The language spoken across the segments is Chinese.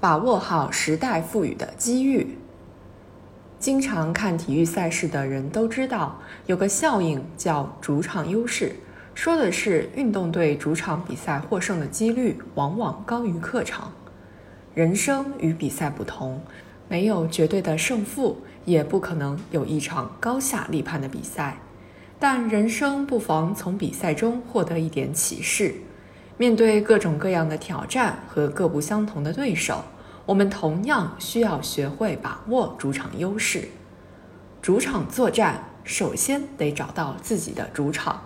把握好时代赋予的机遇。经常看体育赛事的人都知道，有个效应叫主场优势，说的是运动队主场比赛获胜的几率往往高于客场。人生与比赛不同，没有绝对的胜负，也不可能有一场高下立判的比赛。但人生不妨从比赛中获得一点启示。面对各种各样的挑战和各不相同的对手，我们同样需要学会把握主场优势。主场作战，首先得找到自己的主场，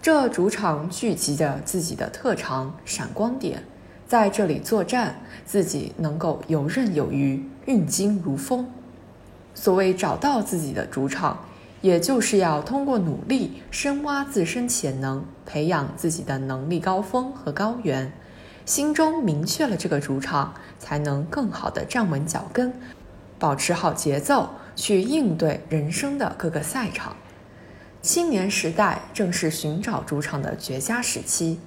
这主场聚集着自己的特长、闪光点，在这里作战，自己能够游刃有余、运金如风。所谓找到自己的主场。也就是要通过努力深挖自身潜能，培养自己的能力高峰和高原，心中明确了这个主场，才能更好的站稳脚跟，保持好节奏，去应对人生的各个赛场。青年时代正是寻找主场的绝佳时期，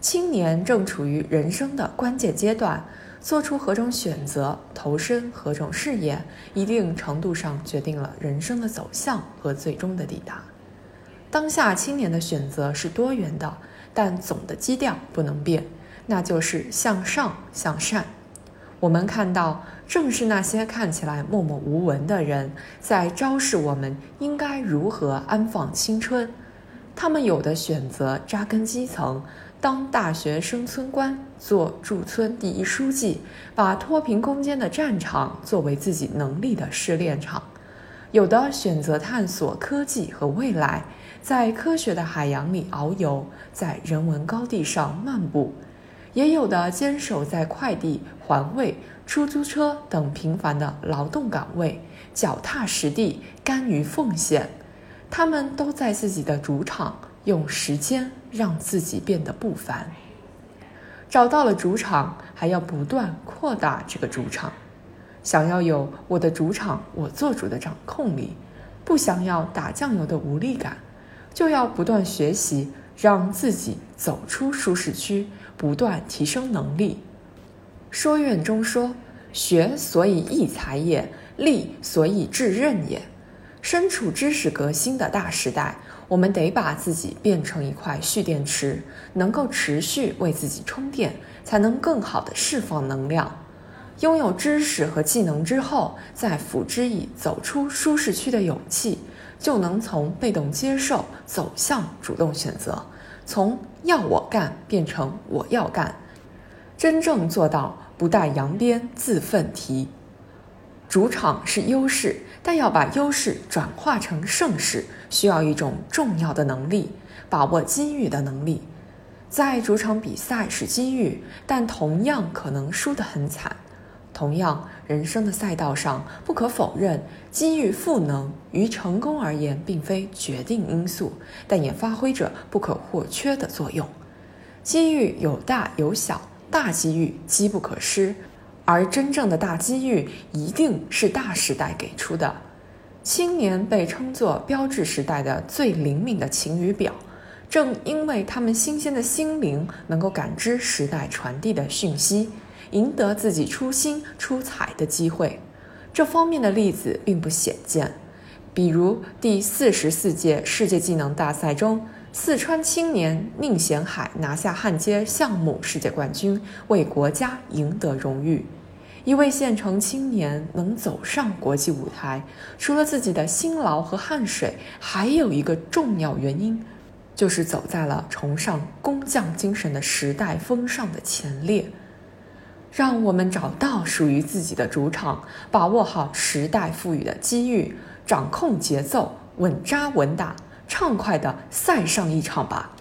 青年正处于人生的关键阶段。做出何种选择，投身何种事业，一定程度上决定了人生的走向和最终的抵达。当下青年的选择是多元的，但总的基调不能变，那就是向上向善。我们看到，正是那些看起来默默无闻的人，在昭示我们应该如何安放青春。他们有的选择扎根基层。当大学生村官，做驻村第一书记，把脱贫攻坚的战场作为自己能力的试炼场；有的选择探索科技和未来，在科学的海洋里遨游，在人文高地上漫步；也有的坚守在快递、环卫、出租车等平凡的劳动岗位，脚踏实地，甘于奉献。他们都在自己的主场。用时间让自己变得不凡。找到了主场，还要不断扩大这个主场。想要有我的主场，我做主的掌控力，不想要打酱油的无力感，就要不断学习，让自己走出舒适区，不断提升能力。说院中说：“学所以易才也，立所以致任也。”身处知识革新的大时代。我们得把自己变成一块蓄电池，能够持续为自己充电，才能更好的释放能量。拥有知识和技能之后，再辅之以走出舒适区的勇气，就能从被动接受走向主动选择，从要我干变成我要干，真正做到不带扬鞭自奋蹄。主场是优势，但要把优势转化成胜势，需要一种重要的能力——把握机遇的能力。在主场比赛是机遇，但同样可能输得很惨。同样，人生的赛道上，不可否认，机遇赋能于成功而言，并非决定因素，但也发挥着不可或缺的作用。机遇有大有小，大机遇机不可失。而真正的大机遇一定是大时代给出的。青年被称作标志时代的最灵敏的晴雨表，正因为他们新鲜的心灵能够感知时代传递的讯息，赢得自己出新出彩的机会。这方面的例子并不鲜见，比如第四十四届世界技能大赛中，四川青年宁贤海拿下焊接项目世界冠军，为国家赢得荣誉。一位县城青年能走上国际舞台，除了自己的辛劳和汗水，还有一个重要原因，就是走在了崇尚工匠精神的时代风尚的前列。让我们找到属于自己的主场，把握好时代赋予的机遇，掌控节奏，稳扎稳打，畅快的赛上一场吧。